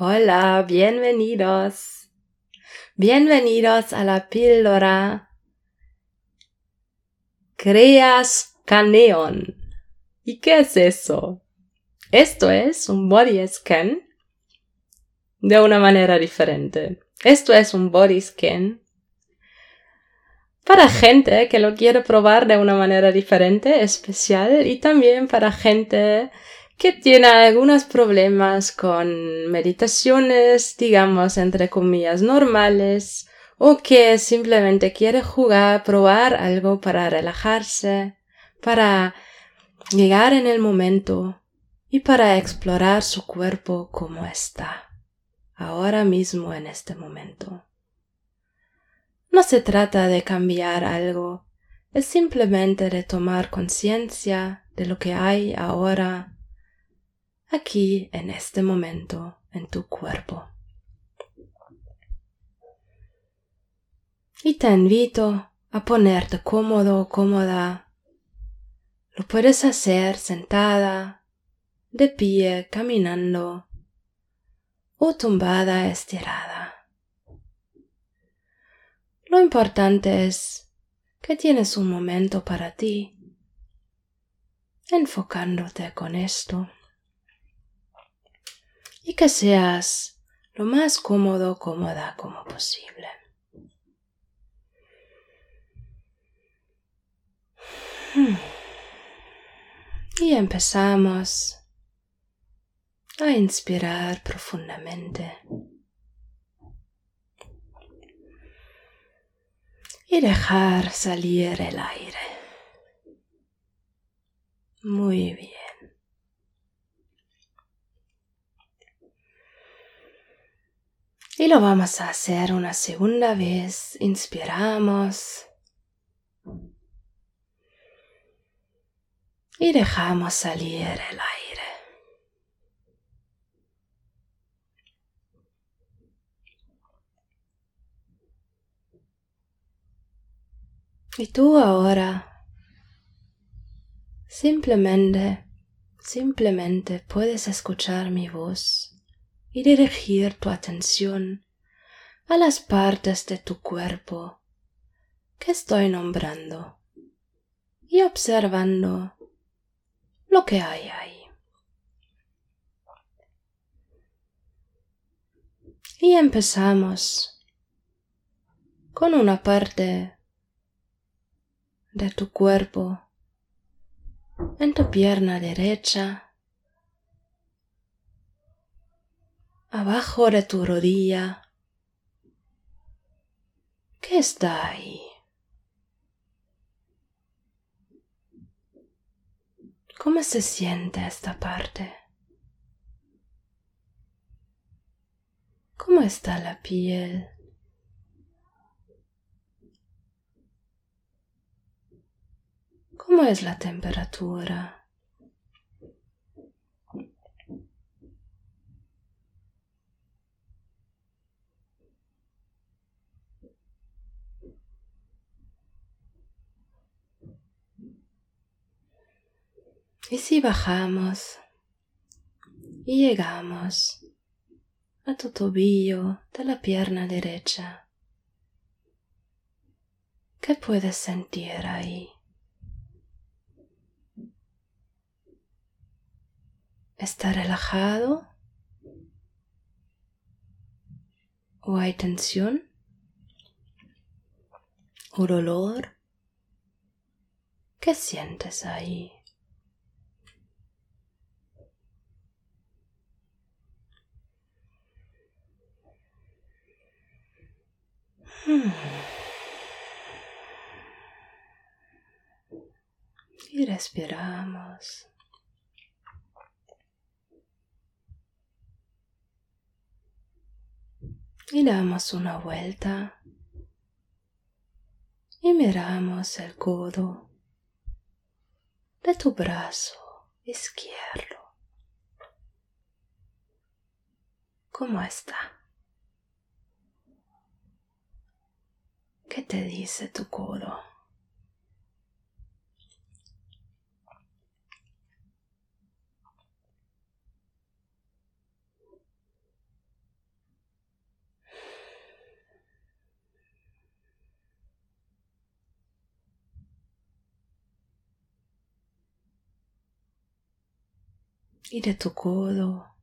Hola, bienvenidos. Bienvenidos a la píldora. Creas Caneon. ¿Y qué es eso? Esto es un body scan de una manera diferente. Esto es un body scan para gente que lo quiere probar de una manera diferente, especial, y también para gente que tiene algunos problemas con meditaciones, digamos, entre comillas, normales, o que simplemente quiere jugar, probar algo para relajarse, para llegar en el momento y para explorar su cuerpo como está, ahora mismo en este momento. No se trata de cambiar algo, es simplemente de tomar conciencia de lo que hay ahora, aquí en este momento, en tu cuerpo. Y te invito a ponerte cómodo cómoda. Lo puedes hacer sentada, de pie, caminando o tumbada estirada. Lo importante es que tienes un momento para ti, enfocándote con esto, y que seas lo más cómodo, cómoda como posible. Y empezamos a inspirar profundamente. y dejar salir el aire. Muy bien. Y lo vamos a hacer una segunda vez. Inspiramos. Y dejamos salir el aire. Y tú ahora simplemente, simplemente puedes escuchar mi voz y dirigir tu atención a las partes de tu cuerpo que estoy nombrando y observando lo que hay ahí. Y empezamos con una parte de tu cuerpo, en tu pierna derecha, abajo de tu rodilla. ¿Qué está ahí? ¿Cómo se siente esta parte? ¿Cómo está la piel? ¿Cómo es la temperatura? Y si bajamos y llegamos a tu tobillo de la pierna derecha, ¿qué puedes sentir ahí? ¿Está relajado? ¿O hay tensión? ¿O dolor? ¿Qué sientes ahí? Y respiramos. y damos una vuelta y miramos el codo de tu brazo izquierdo. ¿Cómo está? ¿Qué te dice tu codo? y de tu codo.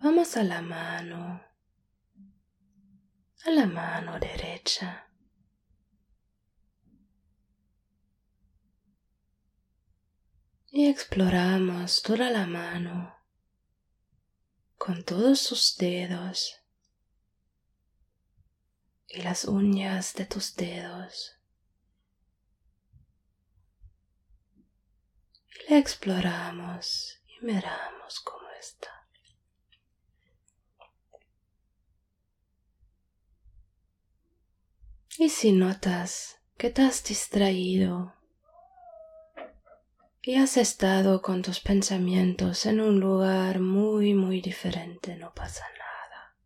Vamos a la mano a la mano derecha. Y exploramos toda la mano con todos sus dedos y las uñas de tus dedos. Y la exploramos y miramos cómo está. Y si notas que te has distraído y has estado con tus pensamientos en un lugar muy, muy diferente, no pasa nada.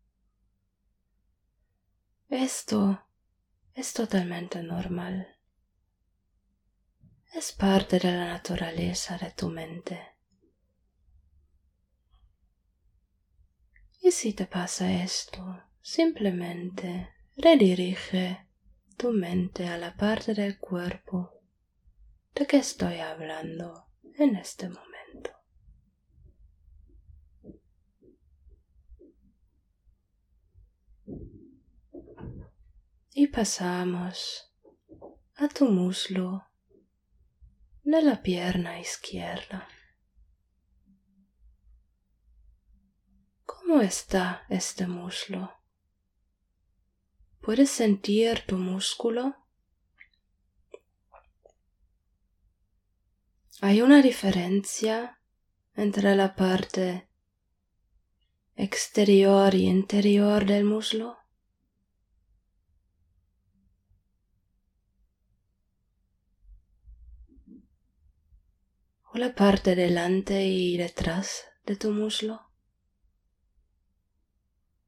Esto es totalmente normal. Es parte de la naturaleza de tu mente. Y si te pasa esto, simplemente redirige tu mente a la parte del cuerpo de que estoy hablando en este momento. Y pasamos a tu muslo de la pierna izquierda. ¿Cómo está este muslo? ¿Puedes sentir tu músculo? Hay una diferencia entre la parte exterior y interior del muslo. o la parte delante y detrás de tu muslo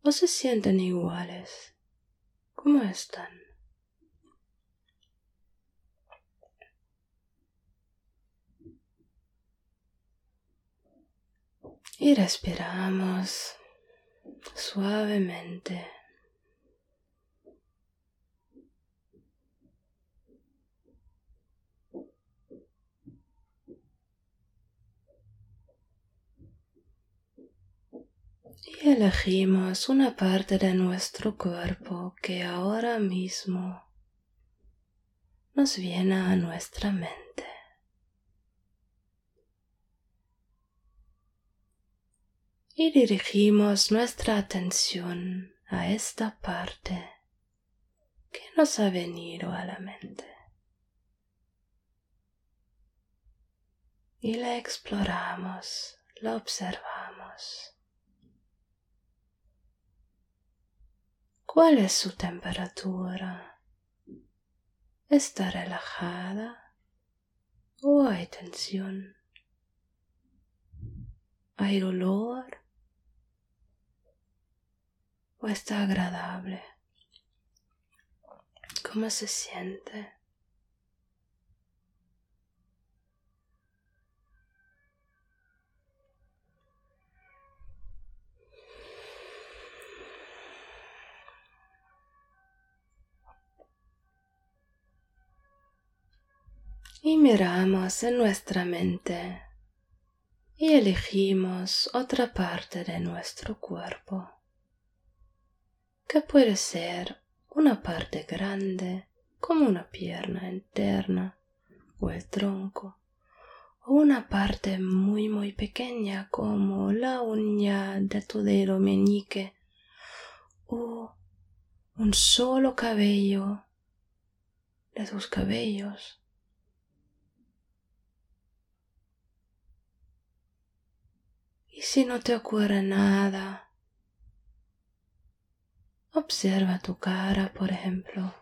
o se sienten iguales. ¿Cómo están? Y respiramos suavemente. Elegimos una parte de nuestro cuerpo que ahora mismo nos viene a nuestra mente. Y dirigimos nuestra atención a esta parte que nos ha venido a la mente. Y la exploramos, la observamos. ¿Cuál es su temperatura? ¿Está relajada o hay tensión? ¿Hay dolor o está agradable? ¿Cómo se siente? Y miramos en nuestra mente y elegimos otra parte de nuestro cuerpo, que puede ser una parte grande como una pierna interna o el tronco, o una parte muy muy pequeña como la uña de tu dedo meñique o un solo cabello de tus cabellos Y si no te ocurre nada, observa tu cara, por ejemplo.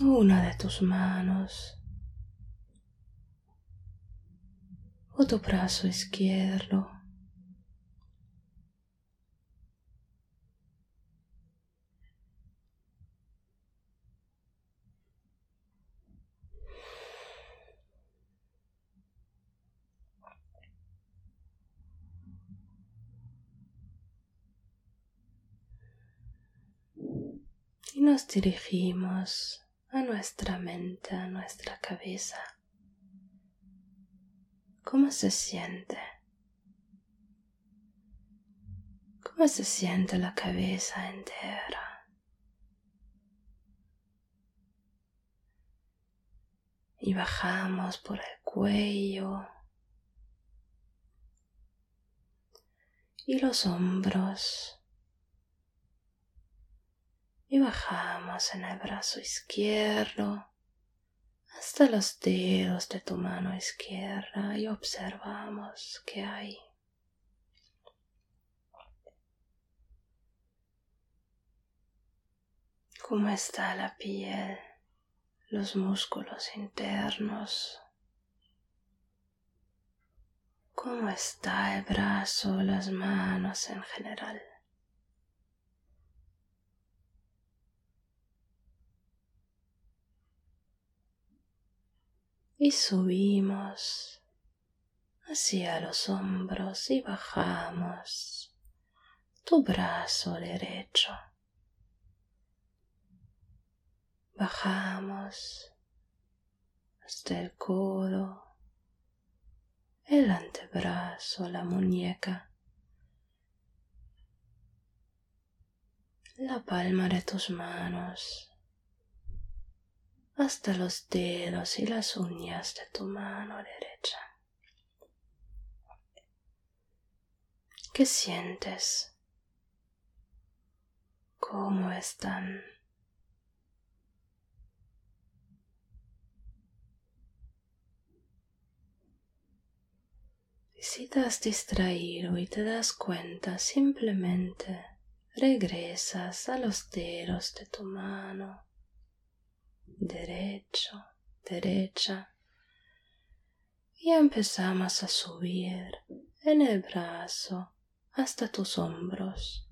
Una de tus manos o tu brazo izquierdo. Nos dirigimos a nuestra mente, a nuestra cabeza. ¿Cómo se siente? ¿Cómo se siente la cabeza entera? Y bajamos por el cuello y los hombros y bajamos en el brazo izquierdo hasta los dedos de tu mano izquierda y observamos qué hay. ¿Cómo está la piel, los músculos internos? ¿Cómo está el brazo, las manos en general? Y subimos hacia los hombros y bajamos tu brazo derecho. Bajamos hasta el codo, el antebrazo, la muñeca, la palma de tus manos hasta los dedos y las uñas de tu mano derecha. ¿Qué sientes? ¿Cómo están? si te has distraído y te das cuenta, simplemente regresas a los dedos de tu mano derecho, derecha. Y empezamos a subir en el brazo hasta tus hombros.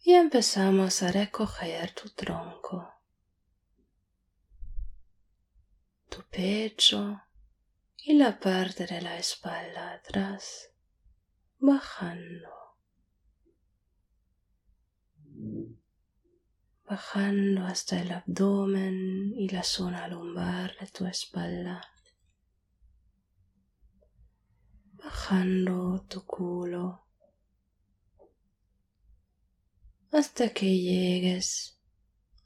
Y empezamos a recoger tu tronco, tu pecho y la parte de la espalda atrás, bajando bajando hasta el abdomen y la zona lumbar de tu espalda, bajando tu culo. Hasta que llegues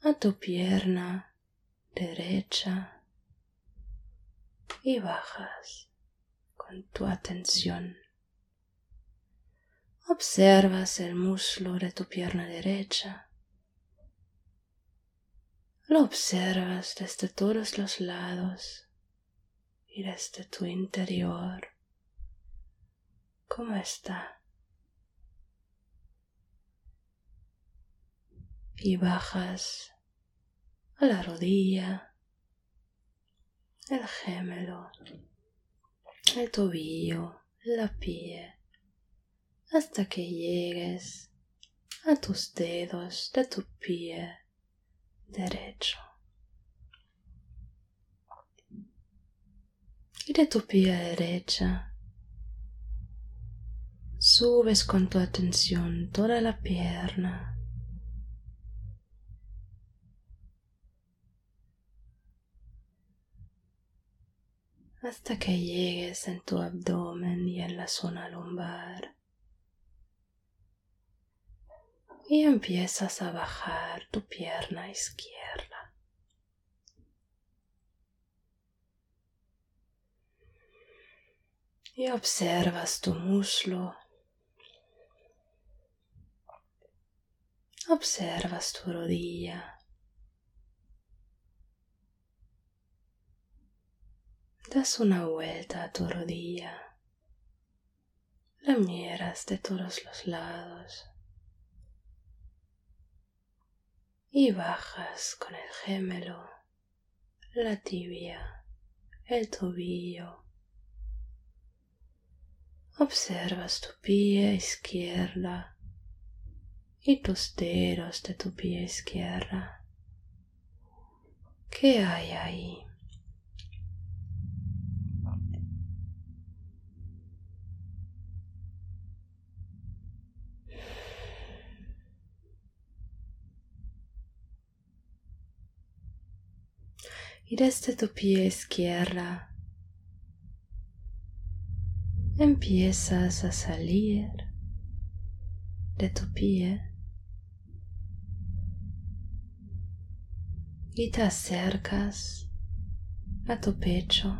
a tu pierna derecha y bajas con tu atención. Observas el muslo de tu pierna derecha lo observas desde todos los lados y desde tu interior. ¿Cómo está? Y bajas a la rodilla, el gemelo, el tobillo, la pie, hasta que llegues a tus dedos de tu pie derecho. Y de tu pie derecha subes con tu atención toda la pierna. hasta que llegues en tu abdomen y en la zona lumbar. Y empiezas a bajar tu pierna izquierda. Y observas tu muslo. Observas tu rodilla. Das una vuelta a tu rodilla. La miras de todos los lados. Y bajas con el gemelo, la tibia, el tobillo. Observas tu pie izquierda y tus dedos de tu pie izquierda. ¿Qué hay ahí? Y desde tu pie izquierda empiezas a salir de tu pie y te acercas a tu pecho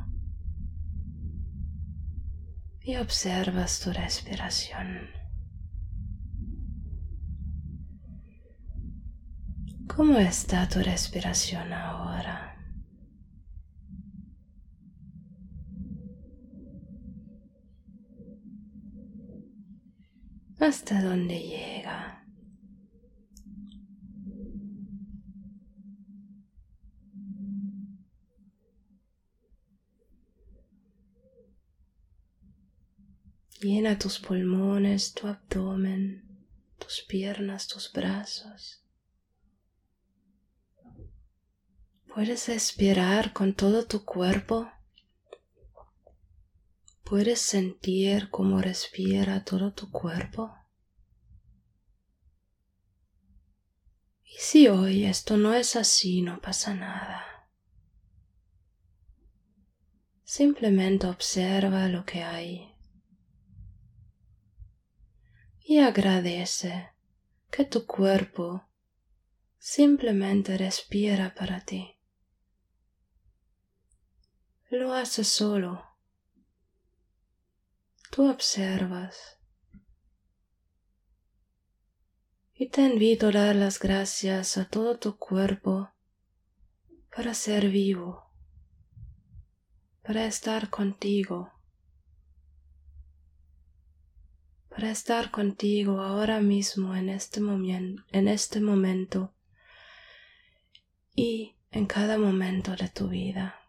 y observas tu respiración. ¿Cómo está tu respiración ahora? ¿Hasta dónde llega? Llena tus pulmones, tu abdomen, tus piernas, tus brazos. Puedes respirar con todo tu cuerpo. Puedes sentir cómo respira todo tu cuerpo. Y si hoy esto no es así, no pasa nada. Simplemente observa lo que hay y agradece que tu cuerpo simplemente respira para ti. Lo hace solo. Tú observas. Y te invito a dar las gracias a todo tu cuerpo para ser vivo, para estar contigo para estar contigo ahora mismo en este, en este momento y en cada momento de tu vida.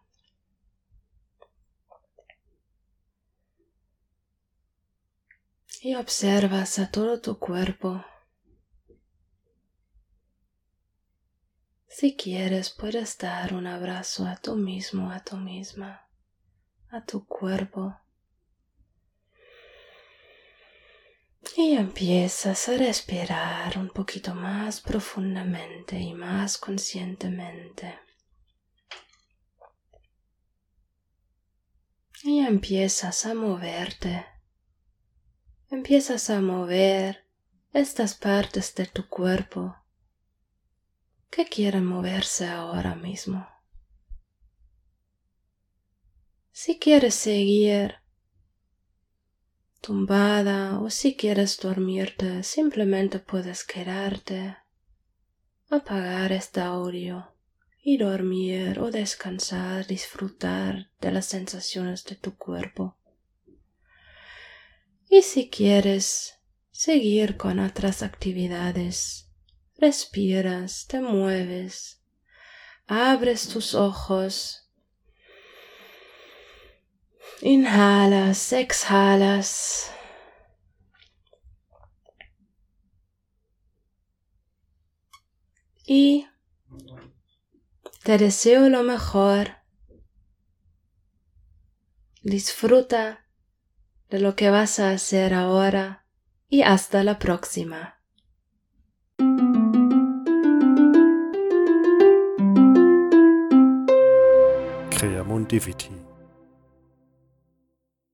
Y observas a todo tu cuerpo. Si quieres, puedes dar un abrazo a tú mismo, a tú misma, a tu cuerpo. Y empiezas a respirar un poquito más profundamente y más conscientemente. Y empiezas a moverte. Empiezas a mover estas partes de tu cuerpo que quieren moverse ahora mismo. Si quieres seguir tumbada o si quieres dormirte, simplemente puedes quedarte, apagar este audio y dormir o descansar, disfrutar de las sensaciones de tu cuerpo. Y si quieres seguir con otras actividades, respiras, te mueves, abres tus ojos Inhalas, exhalas. Y te deseo lo mejor. Disfruta de lo que vas a hacer ahora y hasta la próxima. Creamundivici